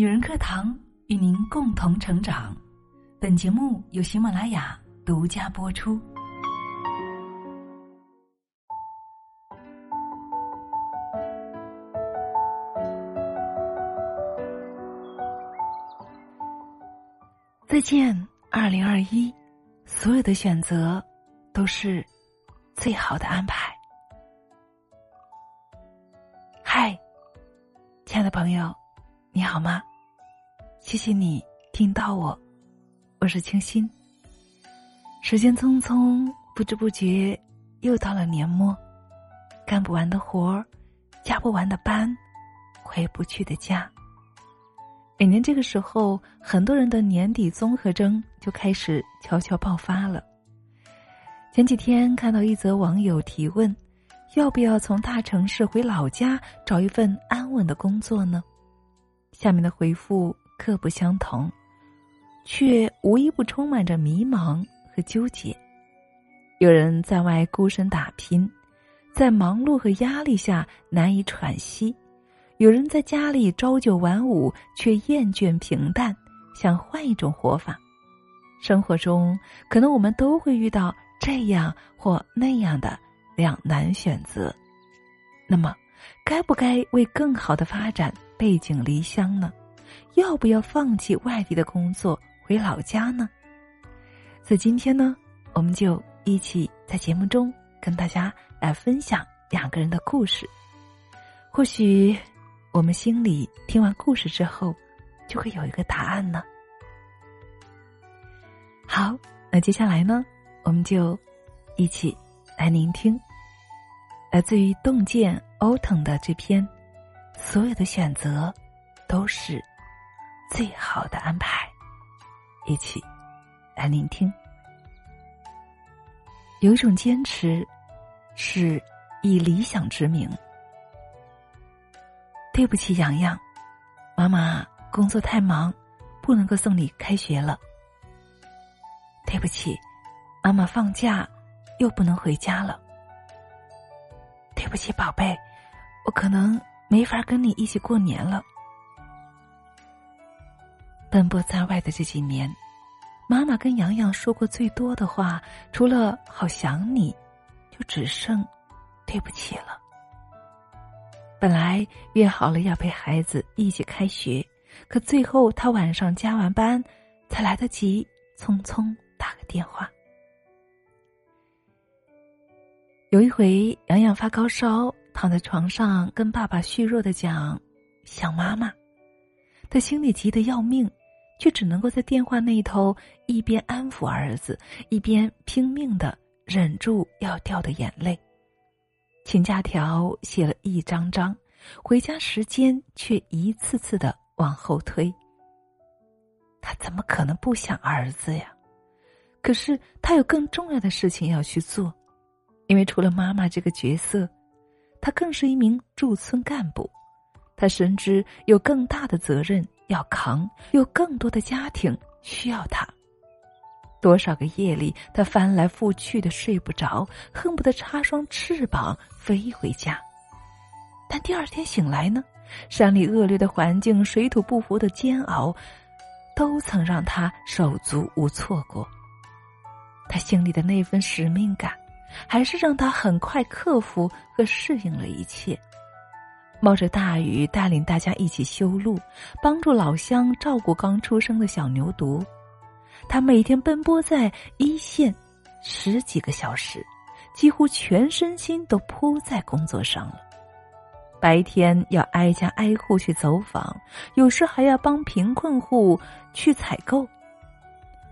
女人课堂与您共同成长。本节目由喜马拉雅独家播出。再见，二零二一，所有的选择都是最好的安排。嗨，亲爱的朋友，你好吗？谢谢你听到我，我是清新。时间匆匆，不知不觉又到了年末，干不完的活儿，加不完的班，回不去的家。每年这个时候，很多人的年底综合征就开始悄悄爆发了。前几天看到一则网友提问：要不要从大城市回老家找一份安稳的工作呢？下面的回复各不相同，却无一不充满着迷茫和纠结。有人在外孤身打拼，在忙碌和压力下难以喘息。有人在家里朝九晚五，却厌倦平淡，想换一种活法。生活中，可能我们都会遇到这样或那样的两难选择。那么，该不该为更好的发展背井离乡呢？要不要放弃外地的工作回老家呢？所以今天呢，我们就一起在节目中跟大家来分享两个人的故事。或许。我们心里听完故事之后，就会有一个答案呢。好，那接下来呢，我们就一起来聆听来自于洞见欧腾的这篇：所有的选择都是最好的安排。一起来聆听。有一种坚持，是以理想之名。对不起，洋洋，妈妈工作太忙，不能够送你开学了。对不起，妈妈放假又不能回家了。对不起，宝贝，我可能没法跟你一起过年了。奔波在外的这几年，妈妈跟洋洋说过最多的话，除了“好想你”，就只剩“对不起”了。本来约好了要陪孩子一起开学，可最后他晚上加完班，才来得及匆匆打个电话。有一回，洋洋发高烧，躺在床上跟爸爸虚弱的讲想妈妈，他心里急得要命，却只能够在电话那头一边安抚儿子，一边拼命的忍住要掉的眼泪。请假条写了一张张，回家时间却一次次的往后推。他怎么可能不想儿子呀？可是他有更重要的事情要去做，因为除了妈妈这个角色，他更是一名驻村干部，他深知有更大的责任要扛，有更多的家庭需要他。多少个夜里，他翻来覆去的睡不着，恨不得插双翅膀飞回家。但第二天醒来呢，山里恶劣的环境、水土不服的煎熬，都曾让他手足无措过。他心里的那份使命感，还是让他很快克服和适应了一切。冒着大雨，带领大家一起修路，帮助老乡照顾刚出生的小牛犊。他每天奔波在一线，十几个小时，几乎全身心都扑在工作上了。白天要挨家挨户去走访，有时还要帮贫困户去采购；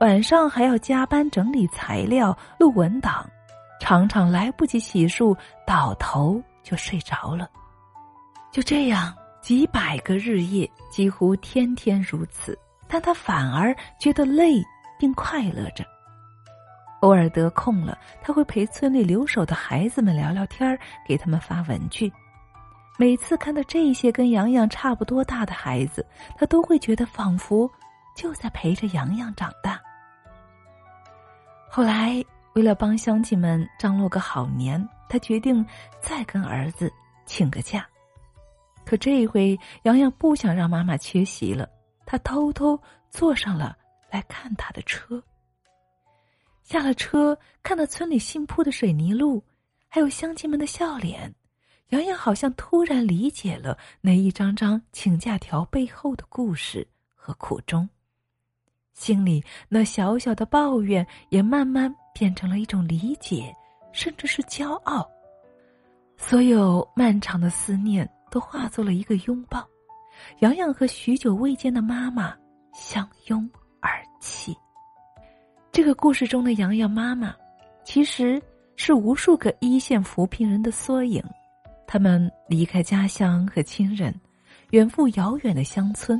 晚上还要加班整理材料、录文档，常常来不及洗漱，倒头就睡着了。就这样，几百个日夜，几乎天天如此，但他反而觉得累。并快乐着。偶尔得空了，他会陪村里留守的孩子们聊聊天给他们发文具。每次看到这些跟洋洋差不多大的孩子，他都会觉得仿佛就在陪着洋洋长大。后来，为了帮乡亲们张罗个好年，他决定再跟儿子请个假。可这一回，洋洋不想让妈妈缺席了，他偷偷坐上了来看他的车。下了车，看到村里新铺的水泥路，还有乡亲们的笑脸，洋洋好像突然理解了那一张张请假条背后的故事和苦衷，心里那小小的抱怨也慢慢变成了一种理解，甚至是骄傲。所有漫长的思念都化作了一个拥抱，洋洋和许久未见的妈妈相拥而泣。这个故事中的洋洋妈妈，其实是无数个一线扶贫人的缩影。他们离开家乡和亲人，远赴遥远的乡村，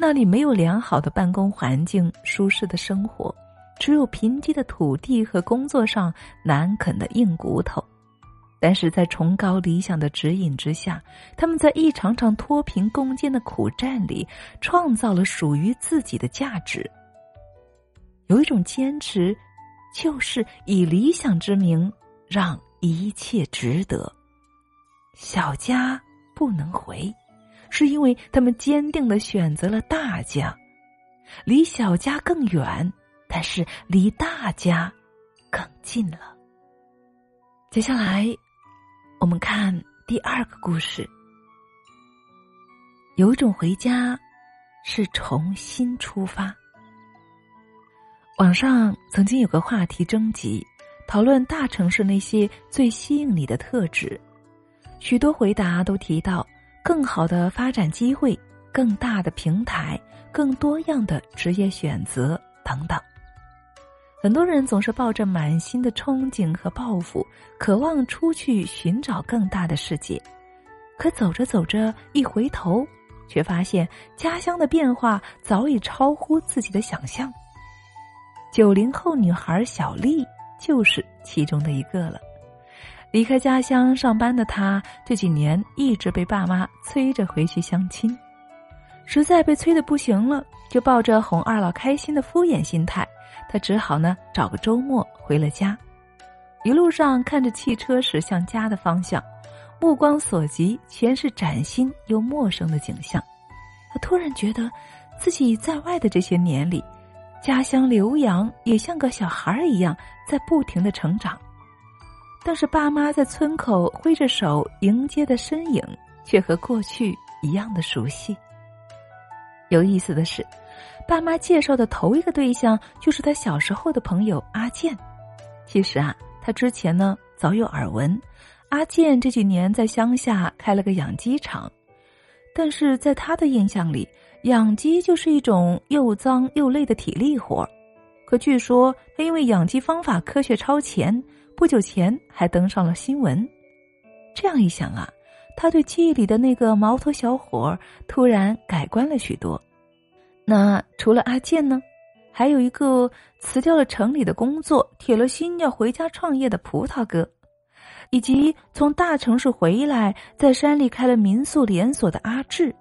那里没有良好的办公环境、舒适的生活，只有贫瘠的土地和工作上难啃的硬骨头。但是在崇高理想的指引之下，他们在一场场脱贫攻坚的苦战里，创造了属于自己的价值。有一种坚持，就是以理想之名让一切值得。小家不能回，是因为他们坚定的选择了大家，离小家更远，但是离大家更近了。接下来，我们看第二个故事。有一种回家，是重新出发。网上曾经有个话题征集，讨论大城市那些最吸引你的特质，许多回答都提到更好的发展机会、更大的平台、更多样的职业选择等等。很多人总是抱着满心的憧憬和抱负，渴望出去寻找更大的世界，可走着走着一回头，却发现家乡的变化早已超乎自己的想象。九零后女孩小丽就是其中的一个了。离开家乡上班的她，这几年一直被爸妈催着回去相亲，实在被催的不行了，就抱着哄二老开心的敷衍心态，他只好呢找个周末回了家。一路上看着汽车驶向家的方向，目光所及全是崭新又陌生的景象。他突然觉得，自己在外的这些年里。家乡浏阳也像个小孩一样在不停的成长，但是爸妈在村口挥着手迎接的身影，却和过去一样的熟悉。有意思的是，爸妈介绍的头一个对象就是他小时候的朋友阿健。其实啊，他之前呢早有耳闻，阿健这几年在乡下开了个养鸡场，但是在他的印象里。养鸡就是一种又脏又累的体力活可据说他因为养鸡方法科学超前，不久前还登上了新闻。这样一想啊，他对记忆里的那个毛头小伙突然改观了许多。那除了阿健呢，还有一个辞掉了城里的工作，铁了心要回家创业的葡萄哥，以及从大城市回来，在山里开了民宿连锁的阿志。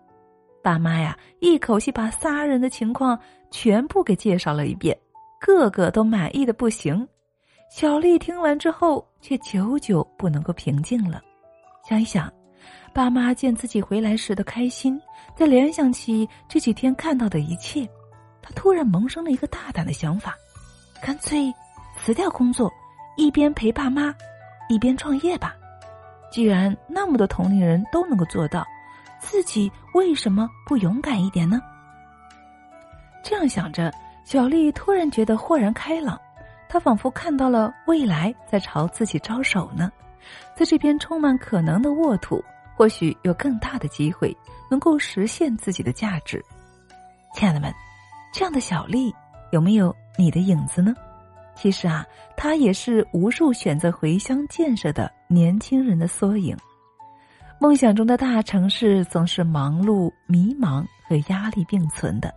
爸妈呀，一口气把仨人的情况全部给介绍了一遍，个个都满意的不行。小丽听完之后，却久久不能够平静了。想一想，爸妈见自己回来时的开心，再联想起这几天看到的一切，他突然萌生了一个大胆的想法：干脆辞掉工作，一边陪爸妈，一边创业吧。既然那么多同龄人都能够做到。自己为什么不勇敢一点呢？这样想着，小丽突然觉得豁然开朗。她仿佛看到了未来在朝自己招手呢。在这片充满可能的沃土，或许有更大的机会能够实现自己的价值。亲爱的们，这样的小丽有没有你的影子呢？其实啊，她也是无数选择回乡建设的年轻人的缩影。梦想中的大城市总是忙碌、迷茫和压力并存的，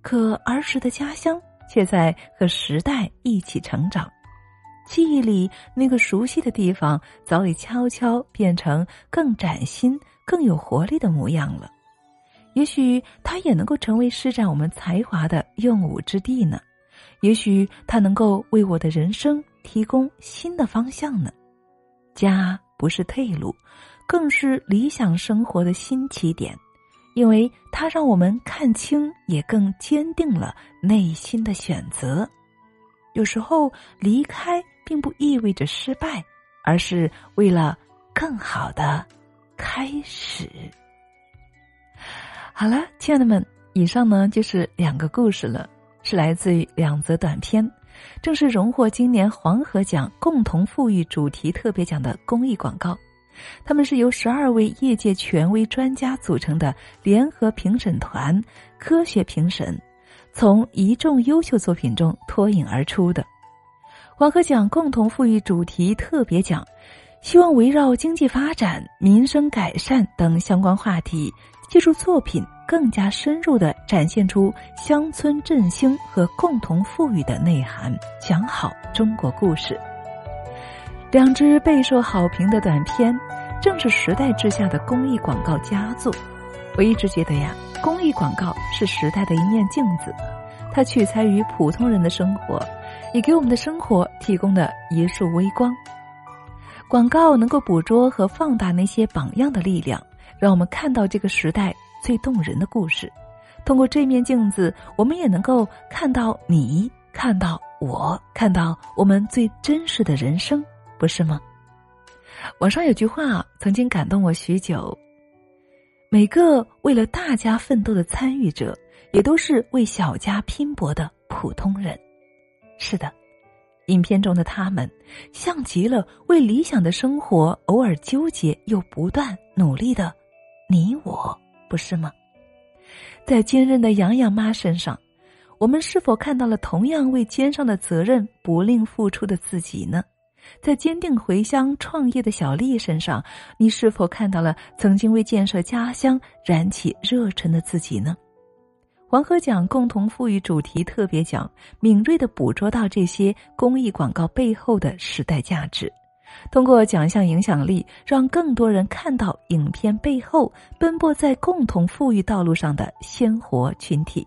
可儿时的家乡却在和时代一起成长。记忆里那个熟悉的地方，早已悄悄变成更崭新、更有活力的模样了。也许它也能够成为施展我们才华的用武之地呢。也许它能够为我的人生提供新的方向呢。家不是退路。更是理想生活的新起点，因为它让我们看清，也更坚定了内心的选择。有时候离开并不意味着失败，而是为了更好的开始。好了，亲爱的们，以上呢就是两个故事了，是来自于两则短片，正是荣获今年黄河奖共同富裕主题特别奖的公益广告。他们是由十二位业界权威专家组成的联合评审团，科学评审，从一众优秀作品中脱颖而出的。黄河奖共同富裕主题特别奖，希望围绕经济发展、民生改善等相关话题。借助作品更加深入的展现出乡村振兴和共同富裕的内涵，讲好中国故事。两支备受好评的短片，正是时代之下的公益广告佳作。我一直觉得呀，公益广告是时代的一面镜子，它取材于普通人的生活，也给我们的生活提供了一束微光。广告能够捕捉和放大那些榜样的力量。让我们看到这个时代最动人的故事。通过这面镜子，我们也能够看到你，看到我，看到我们最真实的人生，不是吗？网上有句话曾经感动我许久：每个为了大家奋斗的参与者，也都是为小家拼搏的普通人。是的，影片中的他们，像极了为理想的生活偶尔纠结又不断努力的。你我不是吗？在坚韧的洋洋妈身上，我们是否看到了同样为肩上的责任不吝付出的自己呢？在坚定回乡创业的小丽身上，你是否看到了曾经为建设家乡燃起热忱的自己呢？黄河奖共同富裕主题特别奖，敏锐的捕捉到这些公益广告背后的时代价值。通过奖项影响力，让更多人看到影片背后奔波在共同富裕道路上的鲜活群体，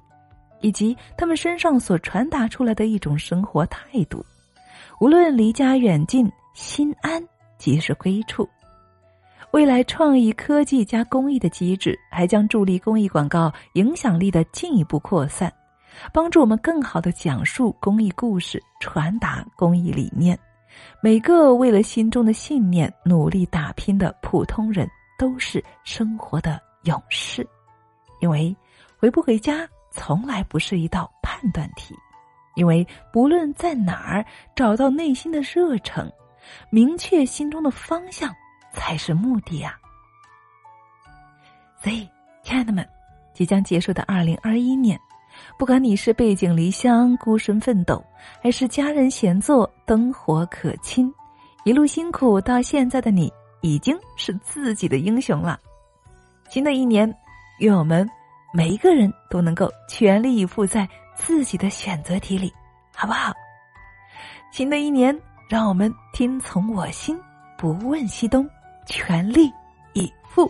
以及他们身上所传达出来的一种生活态度。无论离家远近，心安即是归处。未来创意科技加公益的机制，还将助力公益广告影响力的进一步扩散，帮助我们更好的讲述公益故事，传达公益理念。每个为了心中的信念努力打拼的普通人，都是生活的勇士。因为回不回家从来不是一道判断题，因为不论在哪儿找到内心的热诚，明确心中的方向才是目的呀。所以，亲爱的们，即将结束的二零二一年。不管你是背井离乡孤身奋斗，还是家人闲坐灯火可亲，一路辛苦到现在的你，已经是自己的英雄了。新的一年，愿我们每一个人都能够全力以赴在自己的选择题里，好不好？新的一年，让我们听从我心，不问西东，全力以赴。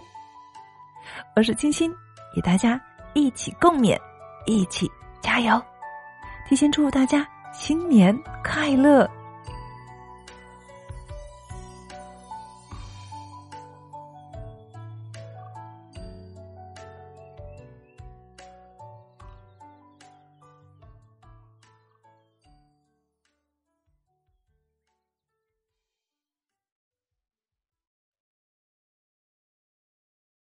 我是清新，与大家一起共勉。一起加油！提前祝大家新年快乐！